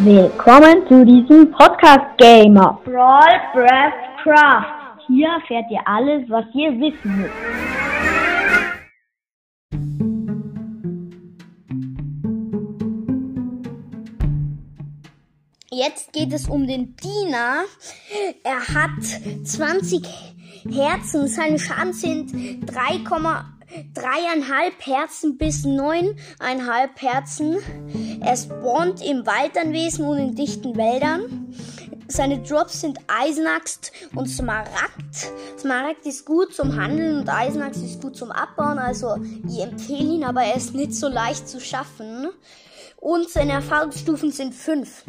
Willkommen zu diesem Podcast Gamer Brawl Breath Craft. Hier erfährt ihr alles, was ihr wissen müsst. Jetzt geht es um den Diener. Er hat 20 Herzen. Seine Schaden sind 3,3,5 Herzen bis 9,5 Herzen. Er spawnt im Waldanwesen und in dichten Wäldern. Seine Drops sind Eisenaxt und Smaragd. Smaragd ist gut zum Handeln und Eisenaxt ist gut zum Abbauen. Also ich empfehle ihn, aber er ist nicht so leicht zu schaffen. Und seine Erfahrungsstufen sind 5.